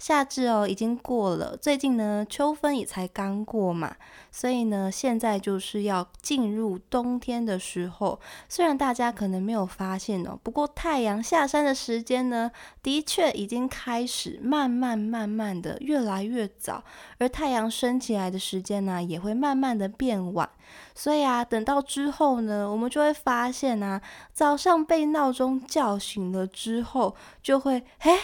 夏至哦，已经过了。最近呢，秋分也才刚过嘛，所以呢，现在就是要进入冬天的时候。虽然大家可能没有发现哦，不过太阳下山的时间呢，的确已经开始慢慢慢慢的越来越早，而太阳升起来的时间呢，也会慢慢的变晚。所以啊，等到之后呢，我们就会发现啊，早上被闹钟叫醒了之后，就会诶。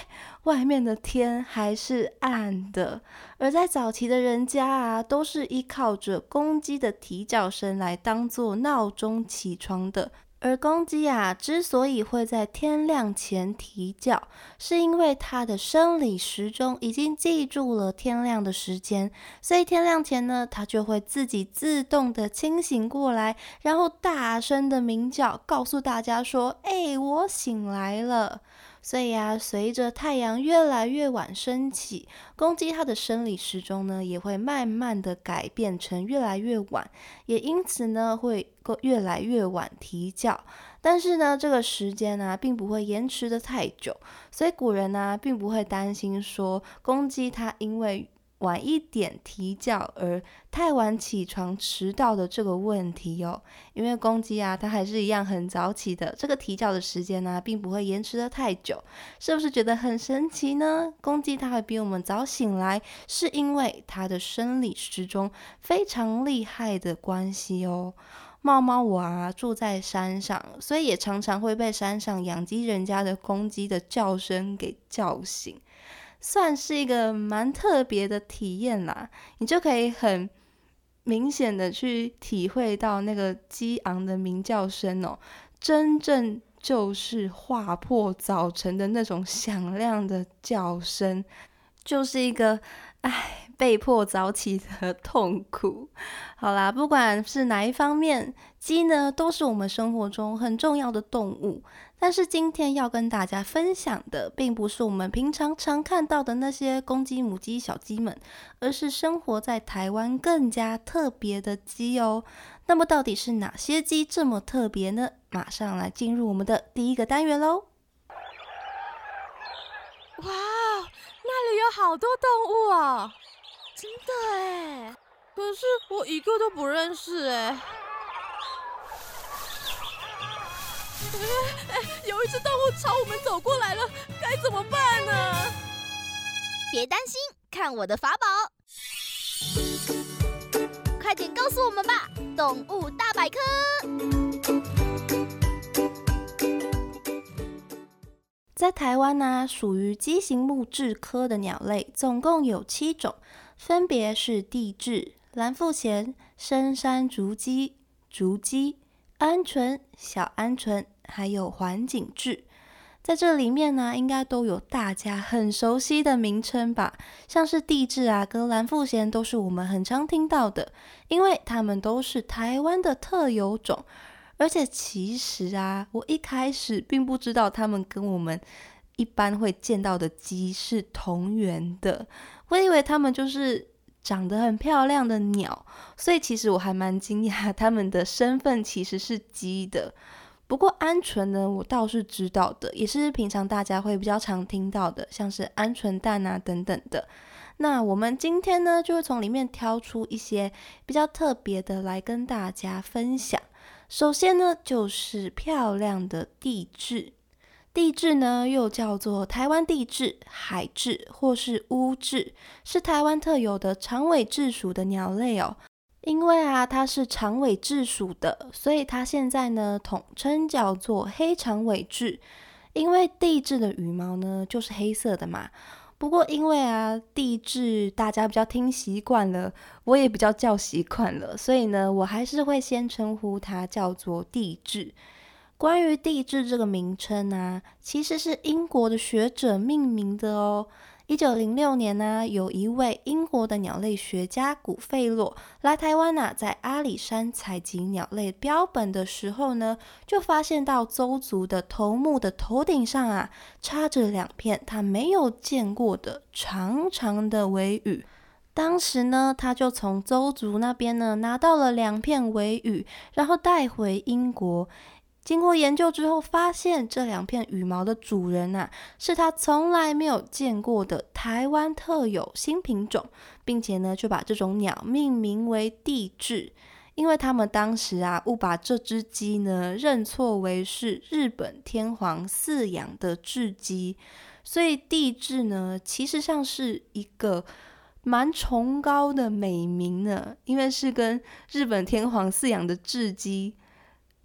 外面的天还是暗的，而在早期的人家啊，都是依靠着公鸡的啼叫声来当做闹钟起床的。而公鸡啊，之所以会在天亮前啼叫，是因为它的生理时钟已经记住了天亮的时间，所以天亮前呢，它就会自己自动的清醒过来，然后大声的鸣叫，告诉大家说：“哎，我醒来了。”所以啊，随着太阳越来越晚升起，公鸡它的生理时钟呢也会慢慢的改变成越来越晚，也因此呢会越来越晚啼叫。但是呢，这个时间呢并不会延迟的太久，所以古人呢并不会担心说公鸡它因为。晚一点啼叫而太晚起床迟到的这个问题哟，因为公鸡啊，它还是一样很早起的，这个啼叫的时间呢，并不会延迟的太久，是不是觉得很神奇呢？公鸡它会比我们早醒来，是因为它的生理时钟非常厉害的关系哦。猫猫我啊住在山上，所以也常常会被山上养鸡人家的公鸡的叫声给叫醒。算是一个蛮特别的体验啦，你就可以很明显的去体会到那个激昂的鸣叫声哦，真正就是划破早晨的那种响亮的叫声，就是一个唉被迫早起的 痛苦。好啦，不管是哪一方面，鸡呢都是我们生活中很重要的动物。但是今天要跟大家分享的，并不是我们平常常看到的那些公鸡、母鸡、小鸡们，而是生活在台湾更加特别的鸡哦。那么到底是哪些鸡这么特别呢？马上来进入我们的第一个单元喽！哇，那里有好多动物哦，真的哎，可是我一个都不认识哎。哎，有一只动物朝我们走过来了，该怎么办呢？别担心，看我的法宝！快点告诉我们吧，动物大百科。在台湾呢，属于鸡形目雉科的鸟类，总共有七种，分别是地质、蓝腹鹇、深山竹鸡、竹鸡、鹌鹑、小鹌鹑。还有环景雉，在这里面呢，应该都有大家很熟悉的名称吧，像是地质啊、跟蓝腹鹇都是我们很常听到的，因为它们都是台湾的特有种。而且其实啊，我一开始并不知道它们跟我们一般会见到的鸡是同源的，我以为它们就是长得很漂亮的鸟，所以其实我还蛮惊讶，它们的身份其实是鸡的。不过鹌鹑呢，我倒是知道的，也是平常大家会比较常听到的，像是鹌鹑蛋啊等等的。那我们今天呢，就会从里面挑出一些比较特别的来跟大家分享。首先呢，就是漂亮的地质。地质呢，又叫做台湾地质、海质或是乌质，是台湾特有的长尾质属的鸟类哦。因为啊，它是长尾雉属的，所以它现在呢统称叫做黑长尾雉。因为地质的羽毛呢就是黑色的嘛。不过因为啊地质大家比较听习惯了，我也比较叫习惯了，所以呢我还是会先称呼它叫做地质。关于地质这个名称呢，其实是英国的学者命名的哦。一九零六年呢，有一位英国的鸟类学家古费洛来台湾呐，在阿里山采集鸟类标本的时候呢，就发现到邹族的头目的头顶上啊，插着两片他没有见过的长长的尾羽。当时呢，他就从邹族那边呢拿到了两片尾羽，然后带回英国。经过研究之后，发现这两片羽毛的主人呐，是他从来没有见过的台湾特有新品种，并且呢，就把这种鸟命名为地质，因为他们当时啊，误把这只鸡呢认错为是日本天皇饲养的雉鸡，所以地质呢，其实上是一个蛮崇高的美名呢，因为是跟日本天皇饲养的雉鸡。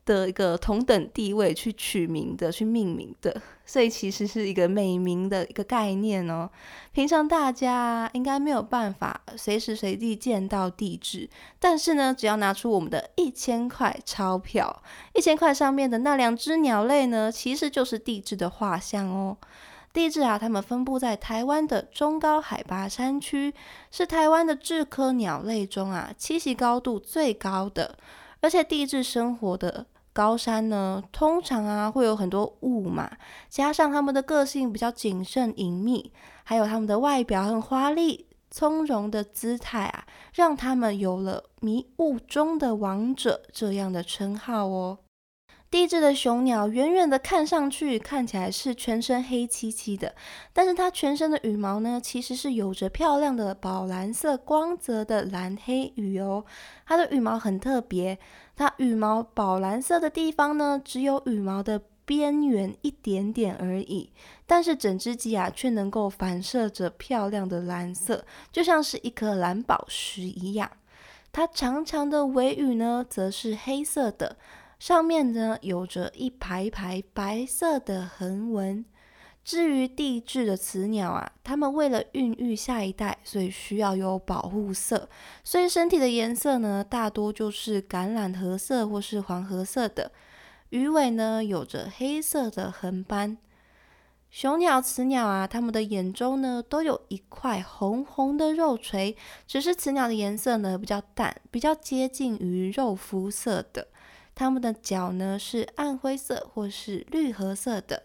的一个同等地位去取名的、去命名的，所以其实是一个美名的一个概念哦。平常大家应该没有办法随时随地见到地质，但是呢，只要拿出我们的一千块钞票，一千块上面的那两只鸟类呢，其实就是地质的画像哦。地质啊，它们分布在台湾的中高海拔山区，是台湾的雉科鸟类中啊栖息高度最高的，而且地质生活的。高山呢，通常啊会有很多雾嘛，加上他们的个性比较谨慎隐秘，还有他们的外表很华丽从容的姿态啊，让他们有了迷雾中的王者这样的称号哦。地质的雄鸟远远的看上去看起来是全身黑漆漆的，但是它全身的羽毛呢，其实是有着漂亮的宝蓝色光泽的蓝黑羽哦。它的羽毛很特别，它羽毛宝蓝色的地方呢，只有羽毛的边缘一点点而已，但是整只鸡啊却能够反射着漂亮的蓝色，就像是一颗蓝宝石一样。它长长的尾羽呢，则是黑色的。上面呢有着一排排白色的横纹。至于地质的雌鸟啊，它们为了孕育下一代，所以需要有保护色，所以身体的颜色呢大多就是橄榄褐色或是黄褐色的。鱼尾呢有着黑色的横斑。雄鸟、雌鸟啊，它们的眼中呢都有一块红红的肉垂，只是雌鸟的颜色呢比较淡，比较接近于肉肤色的。它们的脚呢是暗灰色或是绿褐色的。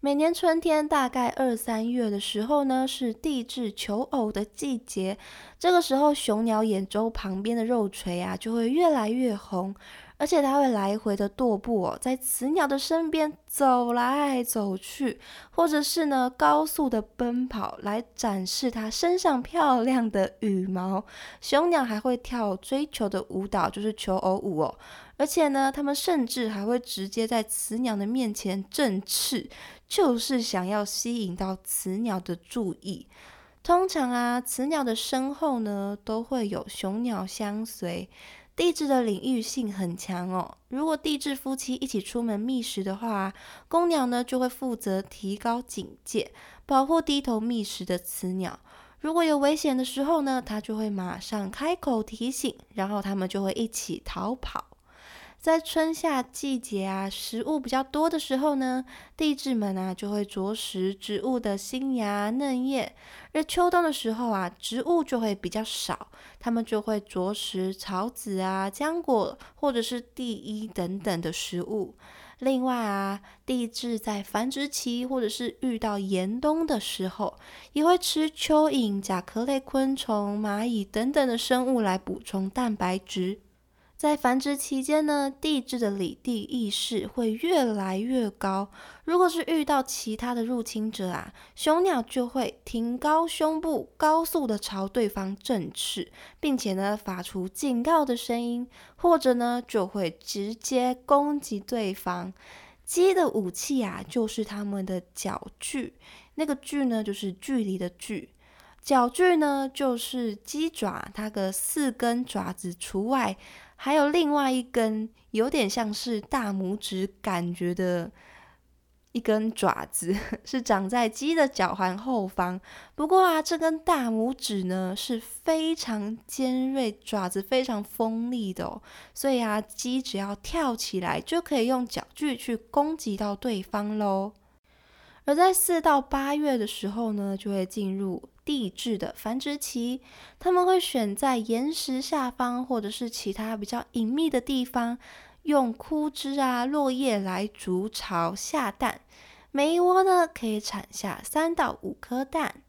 每年春天大概二三月的时候呢，是地质求偶的季节。这个时候，雄鸟眼周旁边的肉垂啊就会越来越红。而且它会来回的踱步哦，在雌鸟的身边走来走去，或者是呢高速的奔跑来展示它身上漂亮的羽毛。雄鸟还会跳追求的舞蹈，就是求偶舞哦。而且呢，它们甚至还会直接在雌鸟的面前振翅，就是想要吸引到雌鸟的注意。通常啊，雌鸟的身后呢都会有雄鸟相随。地质的领域性很强哦。如果地质夫妻一起出门觅食的话，公鸟呢就会负责提高警戒，保护低头觅食的雌鸟。如果有危险的时候呢，它就会马上开口提醒，然后它们就会一起逃跑。在春夏季节啊，食物比较多的时候呢，地质们啊就会啄食植物的新芽嫩叶；而秋冬的时候啊，植物就会比较少，它们就会啄食草籽啊、浆果或者是地衣等等的食物。另外啊，地质在繁殖期或者是遇到严冬的时候，也会吃蚯蚓、甲壳类昆虫、蚂蚁等等的生物来补充蛋白质。在繁殖期间呢，地质的领地意识会越来越高。如果是遇到其他的入侵者啊，雄鸟就会挺高胸部，高速的朝对方振翅，并且呢发出警告的声音，或者呢就会直接攻击对方。鸡的武器啊，就是它们的脚距，那个距呢就是距离的距。脚距呢，就是鸡爪它的四根爪子除外，还有另外一根有点像是大拇指感觉的。一根爪子 是长在鸡的脚环后方，不过啊，这根大拇指呢是非常尖锐，爪子非常锋利的哦，所以啊，鸡只要跳起来就可以用脚距去攻击到对方喽。而在四到八月的时候呢，就会进入地质的繁殖期，他们会选在岩石下方或者是其他比较隐秘的地方。用枯枝啊、落叶来筑巢下蛋，每一窝呢可以产下三到五颗蛋。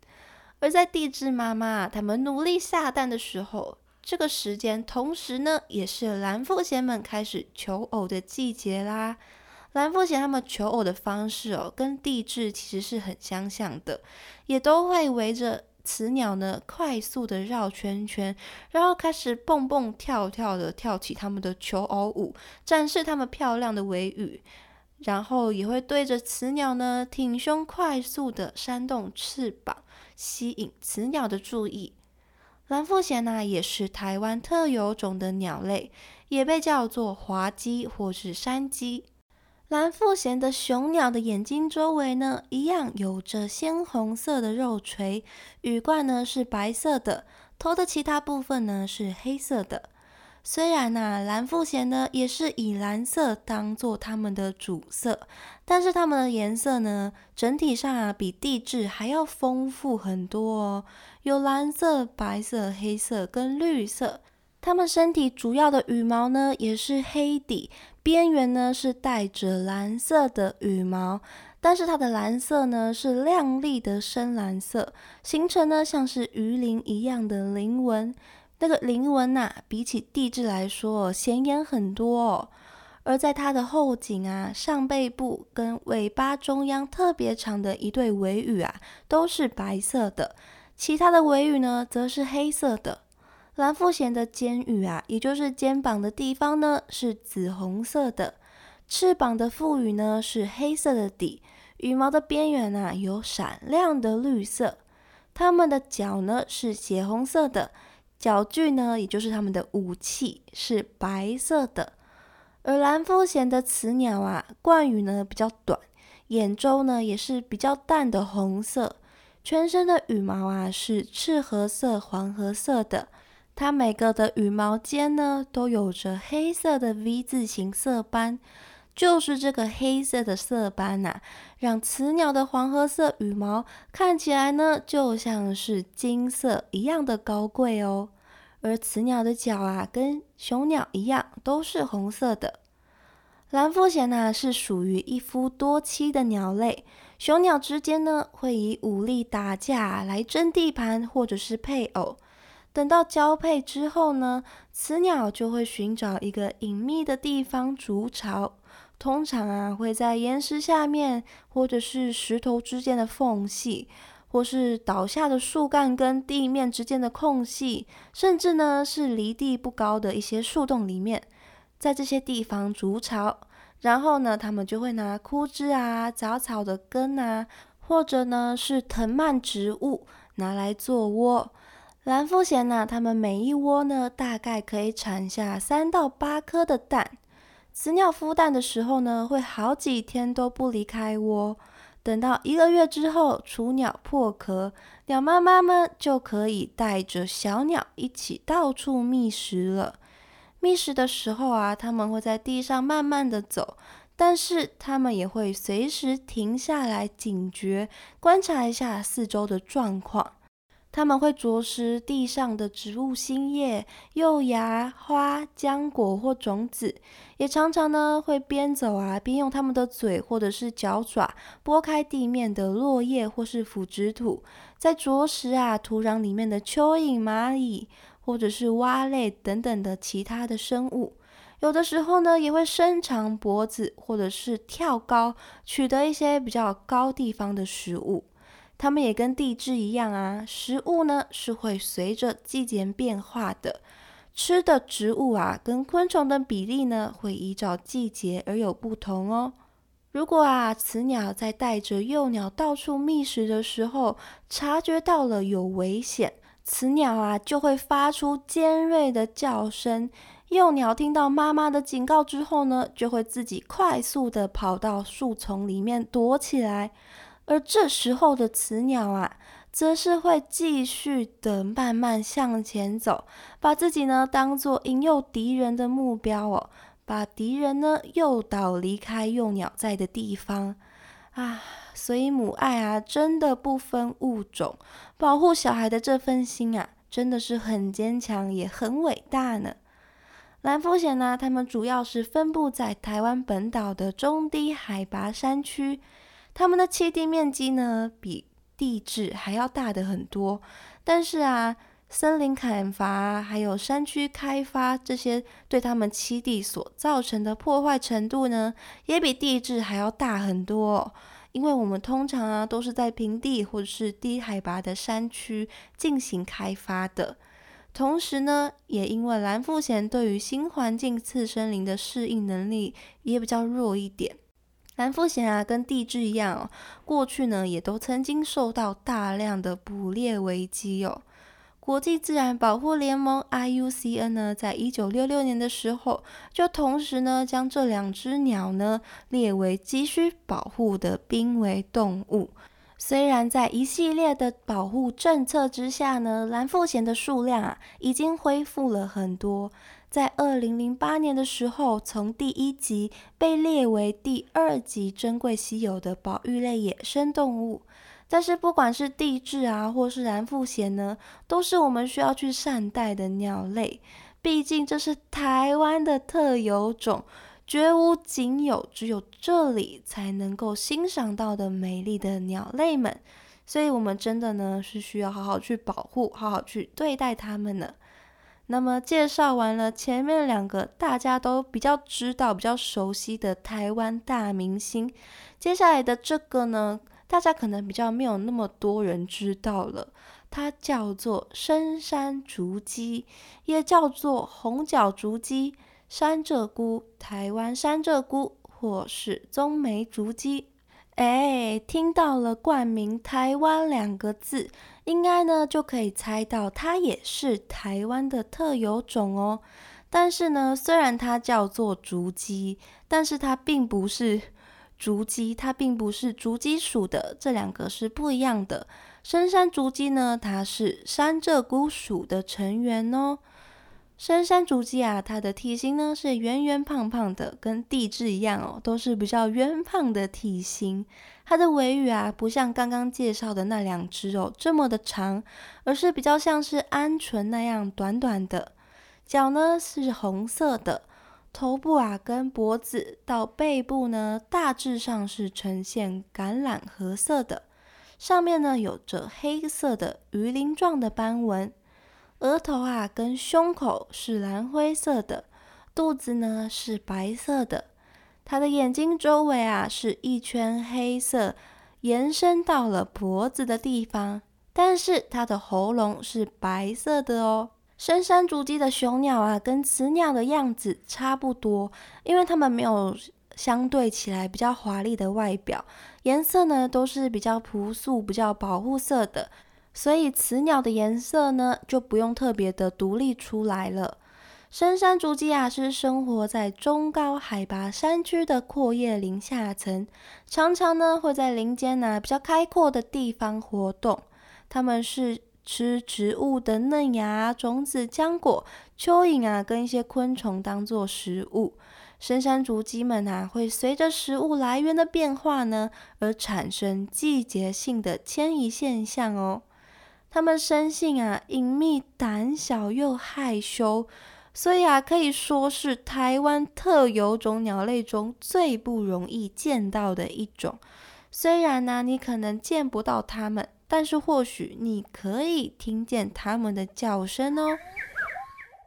而在地质妈妈他们努力下蛋的时候，这个时间同时呢也是蓝腹鹇们开始求偶的季节啦。蓝腹鹇他们求偶的方式哦，跟地质其实是很相像的，也都会围着。雌鸟呢，快速的绕圈圈，然后开始蹦蹦跳跳的跳起他们的求偶舞，展示它们漂亮的尾羽，然后也会对着雌鸟呢挺胸，快速的扇动翅膀，吸引雌鸟的注意。蓝腹鹇呢，也是台湾特有种的鸟类，也被叫做滑鸡或是山鸡。蓝腹鹇的雄鸟的眼睛周围呢，一样有着鲜红色的肉垂，羽冠呢是白色的，头的其他部分呢是黑色的。虽然呢，蓝腹鹇呢也是以蓝色当做它们的主色，但是它们的颜色呢，整体上啊比地质还要丰富很多哦，有蓝色、白色、黑色跟绿色。它们身体主要的羽毛呢，也是黑底。边缘呢是带着蓝色的羽毛，但是它的蓝色呢是亮丽的深蓝色，形成呢像是鱼鳞一样的鳞纹。那个鳞纹呐，比起地质来说显眼很多哦。而在它的后颈啊、上背部跟尾巴中央特别长的一对尾羽啊，都是白色的，其他的尾羽呢则是黑色的。蓝腹鹇的肩羽啊，也就是肩膀的地方呢，是紫红色的；翅膀的腹羽呢是黑色的底，羽毛的边缘啊有闪亮的绿色。它们的脚呢是血红色的，脚距呢也就是它们的武器是白色的。而蓝腹鹇的雌鸟啊，冠羽呢比较短，眼周呢也是比较淡的红色，全身的羽毛啊是赤褐色、黄褐色的。它每个的羽毛间呢，都有着黑色的 V 字形色斑，就是这个黑色的色斑呐，让雌鸟的黄褐色羽毛看起来呢，就像是金色一样的高贵哦。而雌鸟的脚啊，跟雄鸟一样，都是红色的。蓝腹鹇呢，是属于一夫多妻的鸟类，雄鸟之间呢，会以武力打架来争地盘或者是配偶。等到交配之后呢，雌鸟就会寻找一个隐秘的地方筑巢，通常啊会在岩石下面，或者是石头之间的缝隙，或是倒下的树干跟地面之间的空隙，甚至呢是离地不高的一些树洞里面，在这些地方筑巢。然后呢，它们就会拿枯枝啊、杂草的根啊，或者呢是藤蔓植物拿来做窝。蓝腹鹇呢，它们每一窝呢，大概可以产下三到八颗的蛋。雌鸟孵蛋的时候呢，会好几天都不离开窝。等到一个月之后，雏鸟破壳，鸟妈妈们就可以带着小鸟一起到处觅食了。觅食的时候啊，它们会在地上慢慢的走，但是它们也会随时停下来警觉，观察一下四周的状况。他们会啄食地上的植物新叶、幼芽、花、浆果或种子，也常常呢会边走啊边用他们的嘴或者是脚爪拨开地面的落叶或是腐殖土，在啄食啊土壤里面的蚯蚓、蚂蚁或者是蛙类等等的其他的生物。有的时候呢也会伸长脖子或者是跳高，取得一些比较高地方的食物。它们也跟地质一样啊，食物呢是会随着季节变化的，吃的植物啊跟昆虫的比例呢会依照季节而有不同哦。如果啊，雌鸟在带着幼鸟到处觅食的时候，察觉到了有危险，雌鸟啊就会发出尖锐的叫声。幼鸟听到妈妈的警告之后呢，就会自己快速的跑到树丛里面躲起来。而这时候的雌鸟啊，则是会继续的慢慢向前走，把自己呢当做引诱敌人的目标哦。把敌人呢诱导离开幼鸟在的地方啊，所以母爱啊真的不分物种，保护小孩的这份心啊真的是很坚强也很伟大呢。蓝腹鹇呢，它们主要是分布在台湾本岛的中低海拔山区，它们的栖地面积呢比地质还要大的很多，但是啊。森林砍伐，还有山区开发，这些对他们栖地所造成的破坏程度呢，也比地质还要大很多。因为我们通常啊，都是在平地或者是低海拔的山区进行开发的。同时呢，也因为蓝腹鹇对于新环境次生林的适应能力也比较弱一点。蓝腹鹇啊，跟地质一样哦，过去呢也都曾经受到大量的捕猎危机哦。国际自然保护联盟 IUCN 呢，在一九六六年的时候，就同时呢将这两只鸟呢列为急需保护的濒危动物。虽然在一系列的保护政策之下呢，蓝腹鹇的数量啊已经恢复了很多。在二零零八年的时候，从第一级被列为第二级珍贵稀有的保育类野生动物。但是不管是地质啊，或是蓝腹鹇呢，都是我们需要去善待的鸟类。毕竟这是台湾的特有种，绝无仅有，只有这里才能够欣赏到的美丽的鸟类们。所以，我们真的呢是需要好好去保护，好好去对待它们呢。那么，介绍完了前面两个大家都比较知道、比较熟悉的台湾大明星，接下来的这个呢？大家可能比较没有那么多人知道了，它叫做深山竹鸡，也叫做红脚竹鸡、山鹧鸪、台湾山鹧鸪或是棕眉竹鸡。哎，听到了冠名“台湾”两个字，应该呢就可以猜到它也是台湾的特有种哦。但是呢，虽然它叫做竹鸡，但是它并不是。竹鸡它并不是竹鸡属的，这两个是不一样的。深山竹鸡呢，它是山鹧鸪属的成员哦。深山竹鸡啊，它的体型呢是圆圆胖胖的，跟地质一样哦，都是比较圆胖的体型。它的尾羽啊，不像刚刚介绍的那两只哦这么的长，而是比较像是鹌鹑那样短短的。脚呢是红色的。头部啊，跟脖子到背部呢，大致上是呈现橄榄褐色的，上面呢有着黑色的鱼鳞状的斑纹。额头啊跟胸口是蓝灰色的，肚子呢是白色的。它的眼睛周围啊是一圈黑色，延伸到了脖子的地方，但是它的喉咙是白色的哦。深山竹鸡的雄鸟啊，跟雌鸟的样子差不多，因为它们没有相对起来比较华丽的外表，颜色呢都是比较朴素、比较保护色的，所以雌鸟的颜色呢就不用特别的独立出来了。深山竹鸡啊，是生活在中高海拔山区的阔叶林下层，常常呢会在林间呢比较开阔的地方活动，它们是。吃植物的嫩芽、种子、浆果、蚯蚓啊，跟一些昆虫当做食物。深山竹鸡们啊，会随着食物来源的变化呢，而产生季节性的迁移现象哦。它们生性啊隐秘、胆小又害羞，所以啊可以说是台湾特有种鸟类中最不容易见到的一种。虽然呢，你可能见不到它们。但是或许你可以听见它们的叫声哦。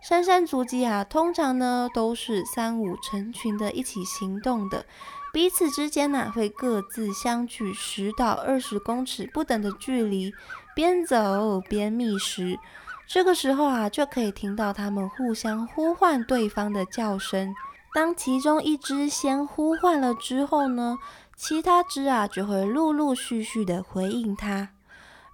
山山竹鸡啊，通常呢都是三五成群的一起行动的，彼此之间呢会各自相距十到二十公尺不等的距离，边走边觅食。这个时候啊，就可以听到它们互相呼唤对方的叫声。当其中一只先呼唤了之后呢，其他只啊就会陆陆续续的回应它。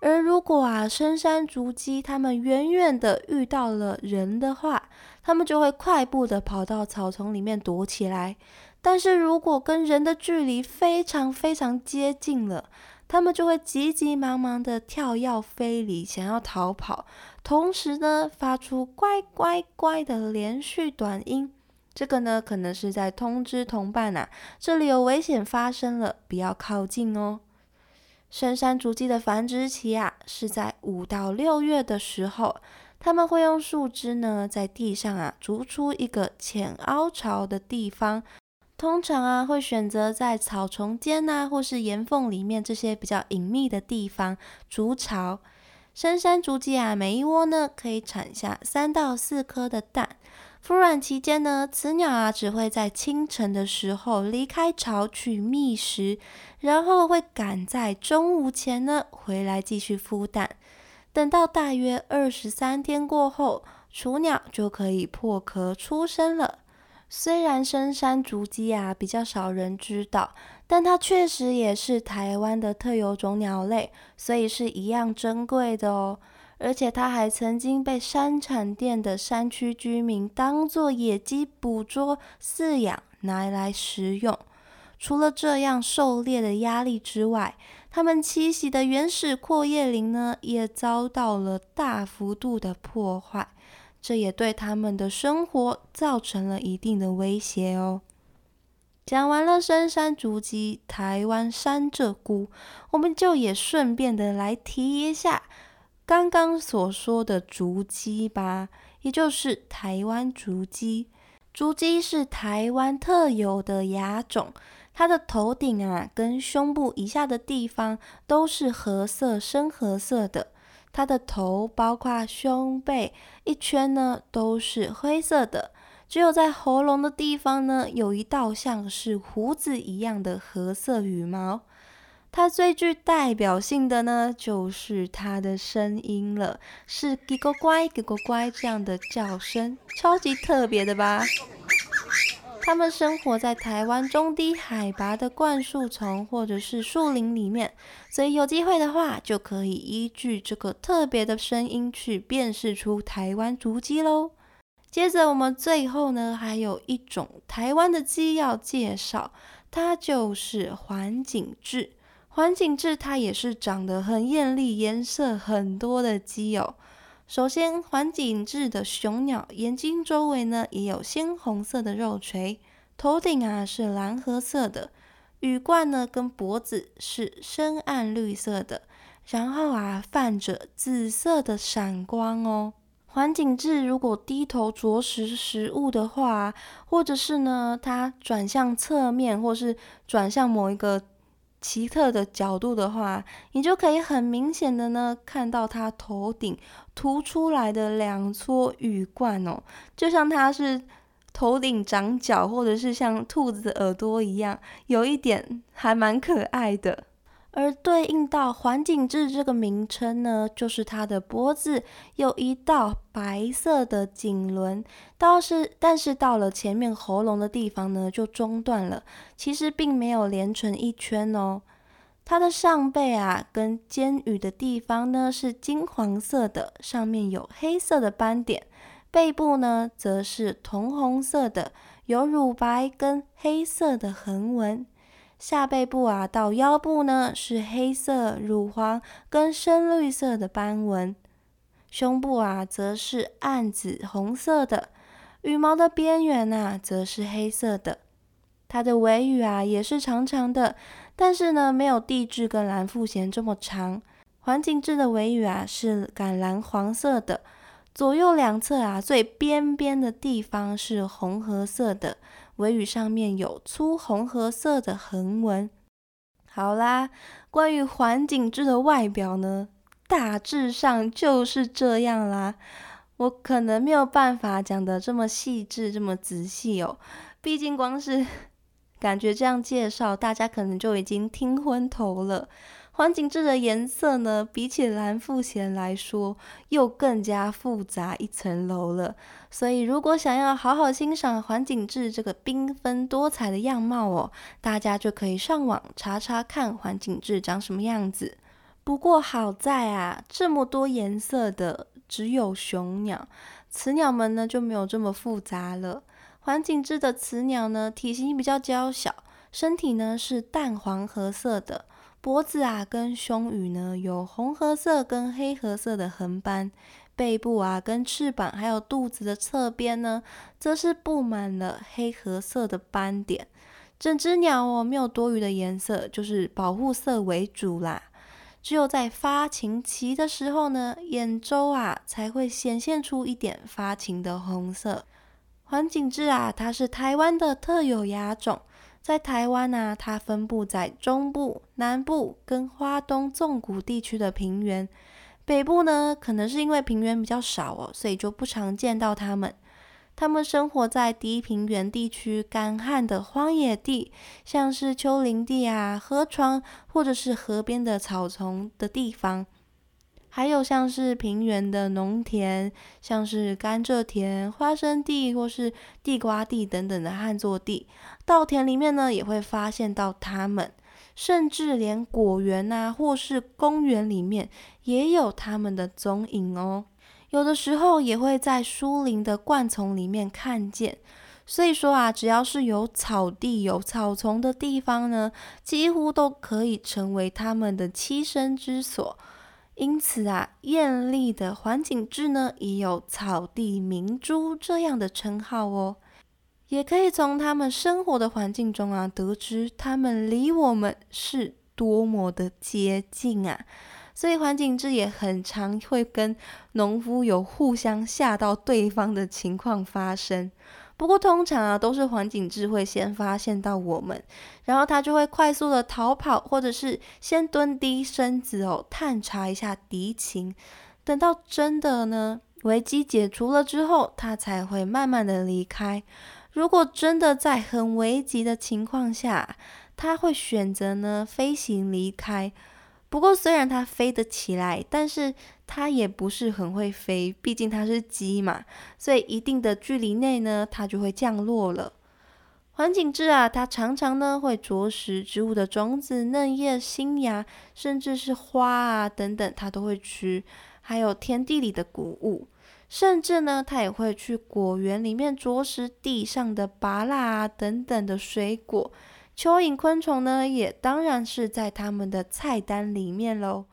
而如果啊深山竹鸡它们远远的遇到了人的话，它们就会快步的跑到草丛里面躲起来。但是如果跟人的距离非常非常接近了，它们就会急急忙忙的跳跃飞离，想要逃跑，同时呢发出乖乖乖的连续短音。这个呢可能是在通知同伴啊，这里有危险发生了，不要靠近哦。深山竹鸡的繁殖期啊，是在五到六月的时候，他们会用树枝呢，在地上啊筑出一个浅凹槽的地方，通常啊会选择在草丛间呐，或是岩缝里面这些比较隐秘的地方筑巢。深山竹鸡啊，每一窝呢可以产下三到四颗的蛋。孵卵期间呢，雌鸟啊只会在清晨的时候离开巢去觅食，然后会赶在中午前呢回来继续孵蛋。等到大约二十三天过后，雏鸟就可以破壳出生了。虽然深山竹鸡啊比较少人知道，但它确实也是台湾的特有种鸟类，所以是一样珍贵的哦。而且它还曾经被山产店的山区居民当作野鸡捕捉、饲养，拿来食用。除了这样狩猎的压力之外，它们栖息的原始阔叶林呢，也遭到了大幅度的破坏，这也对他们的生活造成了一定的威胁哦。讲完了深山竹鸡、台湾山鹧鸪，我们就也顺便的来提一下。刚刚所说的竹鸡吧，也就是台湾竹鸡。竹鸡是台湾特有的亚种，它的头顶啊跟胸部以下的地方都是褐色、深褐色的。它的头包括胸背一圈呢都是灰色的，只有在喉咙的地方呢有一道像是胡子一样的褐色羽毛。它最具代表性的呢，就是它的声音了，是“叽咕乖，叽咕乖”这样的叫声，超级特别的吧？它们生活在台湾中低海拔的灌树丛或者是树林里面，所以有机会的话，就可以依据这个特别的声音去辨识出台湾竹鸡喽。接着，我们最后呢，还有一种台湾的鸡要介绍，它就是环景雉。环景雉它也是长得很艳丽、颜色很多的鸡哦。首先，环颈雉的雄鸟眼睛周围呢也有鲜红色的肉垂，头顶啊是蓝褐色的，羽冠呢跟脖子是深暗绿色的，然后啊泛着紫色的闪光哦。环颈雉如果低头啄食食物的话，或者是呢它转向侧面，或是转向某一个。奇特的角度的话，你就可以很明显的呢看到它头顶凸出来的两撮羽冠哦，就像它是头顶长角，或者是像兔子的耳朵一样，有一点还蛮可爱的。而对应到环景雉这个名称呢，就是它的脖子有一道白色的颈轮，倒是但是到了前面喉咙的地方呢就中断了，其实并没有连成一圈哦。它的上背啊跟肩羽的地方呢是金黄色的，上面有黑色的斑点，背部呢则是铜红色的，有乳白跟黑色的横纹。下背部啊到腰部呢是黑色、乳黄跟深绿色的斑纹，胸部啊则是暗紫红色的，羽毛的边缘啊则是黑色的。它的尾羽啊也是长长的，但是呢没有地质跟蓝腹鹇这么长。环景雉的尾羽啊是橄榄黄色的，左右两侧啊最边边的地方是红褐色的。尾羽上面有粗红褐色的横纹。好啦，关于环景雉的外表呢，大致上就是这样啦。我可能没有办法讲的这么细致、这么仔细哦。毕竟光是 感觉这样介绍，大家可能就已经听昏头了。环景致的颜色呢，比起蓝富贤来说，又更加复杂一层楼了。所以，如果想要好好欣赏环景致这个缤纷多彩的样貌哦，大家就可以上网查查看环景致长什么样子。不过好在啊，这么多颜色的只有雄鸟，雌鸟们呢就没有这么复杂了。环景致的雌鸟呢，体型比较娇小，身体呢是淡黄褐色的。脖子啊，跟胸羽呢有红褐色跟黑褐色的横斑；背部啊，跟翅膀还有肚子的侧边呢，则是布满了黑褐色的斑点。整只鸟哦，没有多余的颜色，就是保护色为主啦。只有在发情期的时候呢，眼周啊才会显现出一点发情的红色。环景致啊，它是台湾的特有亚种。在台湾呢，它分布在中部、南部跟花东纵谷地区的平原。北部呢，可能是因为平原比较少哦，所以就不常见到它们。它们生活在低平原地区干旱的荒野地，像是丘陵地啊、河床或者是河边的草丛的地方。还有像是平原的农田，像是甘蔗田、花生地或是地瓜地等等的旱作地，稻田里面呢也会发现到它们，甚至连果园啊或是公园里面也有它们的踪影哦。有的时候也会在疏林的灌丛里面看见。所以说啊，只要是有草地、有草丛的地方呢，几乎都可以成为它们的栖身之所。因此啊，艳丽的环景致呢，也有“草地明珠”这样的称号哦。也可以从他们生活的环境中啊，得知他们离我们是多么的接近啊。所以环景致也很常会跟农夫有互相吓到对方的情况发生。不过通常啊，都是环境智会先发现到我们，然后他就会快速的逃跑，或者是先蹲低身子哦，探查一下敌情。等到真的呢危机解除了之后，他才会慢慢的离开。如果真的在很危急的情况下，他会选择呢飞行离开。不过，虽然它飞得起来，但是它也不是很会飞，毕竟它是鸡嘛。所以，一定的距离内呢，它就会降落了。环景致啊，它常常呢会啄食植物的种子、嫩叶、新芽，甚至是花啊等等，它都会吃。还有田地里的谷物，甚至呢，它也会去果园里面啄食地上的芭乐啊等等的水果。蚯蚓昆虫呢，也当然是在他们的菜单里面喽。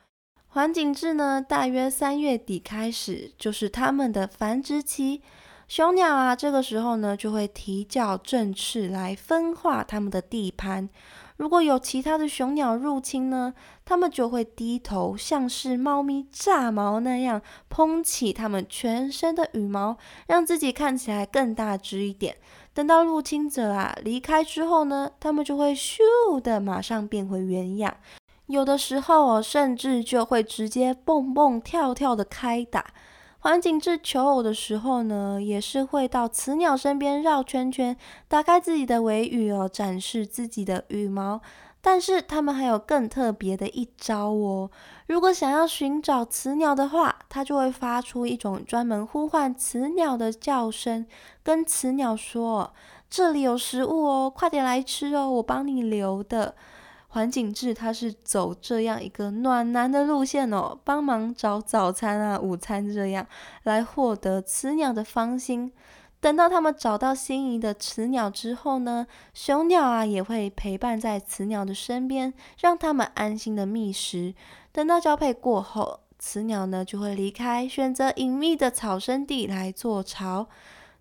环景志呢，大约三月底开始就是他们的繁殖期。雄鸟啊，这个时候呢，就会提叫振翅来分化他们的地盘。如果有其他的雄鸟入侵呢，它们就会低头，像是猫咪炸毛那样蓬起它们全身的羽毛，让自己看起来更大只一点。等到入侵者啊离开之后呢，它们就会咻的马上变回原样，有的时候哦，甚至就会直接蹦蹦跳跳的开打。环境致求偶的时候呢，也是会到雌鸟身边绕圈圈，打开自己的尾羽哦，展示自己的羽毛。但是他们还有更特别的一招哦。如果想要寻找雌鸟的话，它就会发出一种专门呼唤雌鸟的叫声，跟雌鸟说：“这里有食物哦，快点来吃哦，我帮你留的。”环景致它是走这样一个暖男的路线哦，帮忙找早餐啊、午餐这样来获得雌鸟的芳心。等到他们找到心仪的雌鸟之后呢，雄鸟啊也会陪伴在雌鸟的身边，让它们安心的觅食。等到交配过后，雌鸟呢就会离开，选择隐秘的草生地来做巢。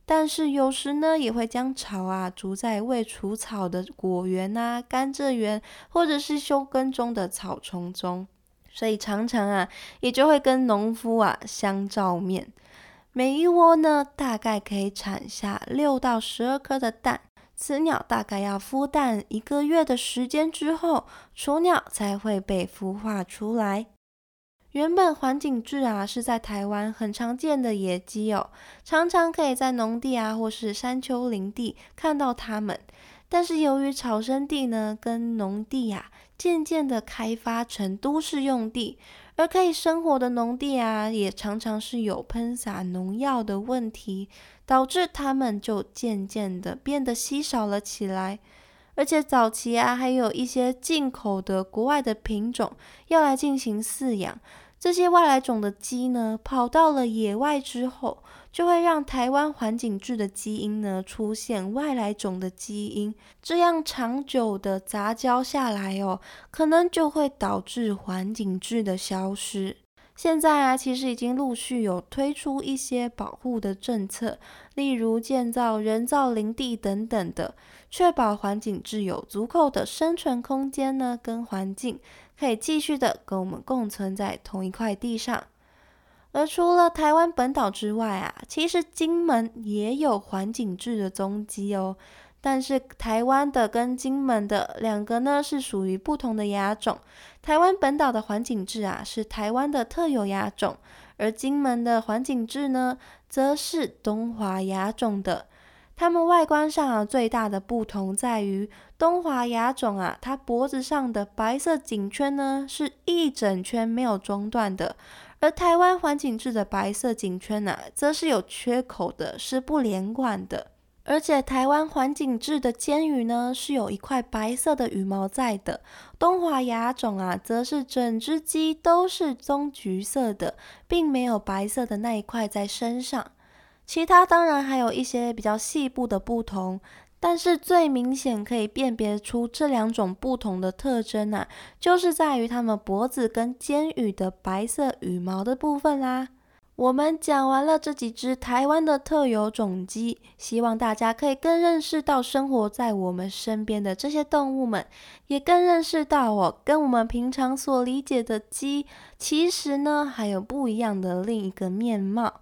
但是有时呢，也会将巢啊筑在未除草的果园啊、甘蔗园，或者是休耕中的草丛中。所以常常啊，也就会跟农夫啊相照面。每一窝呢，大概可以产下六到十二颗的蛋。雌鸟大概要孵蛋一个月的时间之后，雏鸟才会被孵化出来。原本环景致啊是在台湾很常见的野鸡哦，常常可以在农地啊或是山丘林地看到它们。但是由于草生地呢跟农地呀渐渐的开发成都市用地，而可以生活的农地啊，也常常是有喷洒农药的问题，导致它们就渐渐的变得稀少了起来。而且早期啊，还有一些进口的国外的品种要来进行饲养。这些外来种的鸡呢，跑到了野外之后，就会让台湾环境质的基因呢出现外来种的基因，这样长久的杂交下来哦，可能就会导致环境质的消失。现在啊，其实已经陆续有推出一些保护的政策，例如建造人造林地等等的，确保环境质有足够的生存空间呢，跟环境可以继续的跟我们共存在同一块地上。而除了台湾本岛之外啊，其实金门也有环境质的踪迹哦。但是台湾的跟金门的两个呢是属于不同的亚种。台湾本岛的环景雉啊是台湾的特有亚种，而金门的环景雉呢则是东华亚种的。它们外观上啊最大的不同在于，东华亚种啊它脖子上的白色颈圈呢是一整圈没有中断的，而台湾环景雉的白色颈圈呢则是有缺口的，是不连贯的。而且台湾环景雉的尖羽呢，是有一块白色的羽毛在的。东华亚种啊，则是整只鸡都是棕橘色的，并没有白色的那一块在身上。其他当然还有一些比较细部的不同，但是最明显可以辨别出这两种不同的特征啊，就是在于它们脖子跟尖羽的白色羽毛的部分啦。我们讲完了这几只台湾的特有种鸡，希望大家可以更认识到生活在我们身边的这些动物们，也更认识到哦，跟我们平常所理解的鸡，其实呢还有不一样的另一个面貌。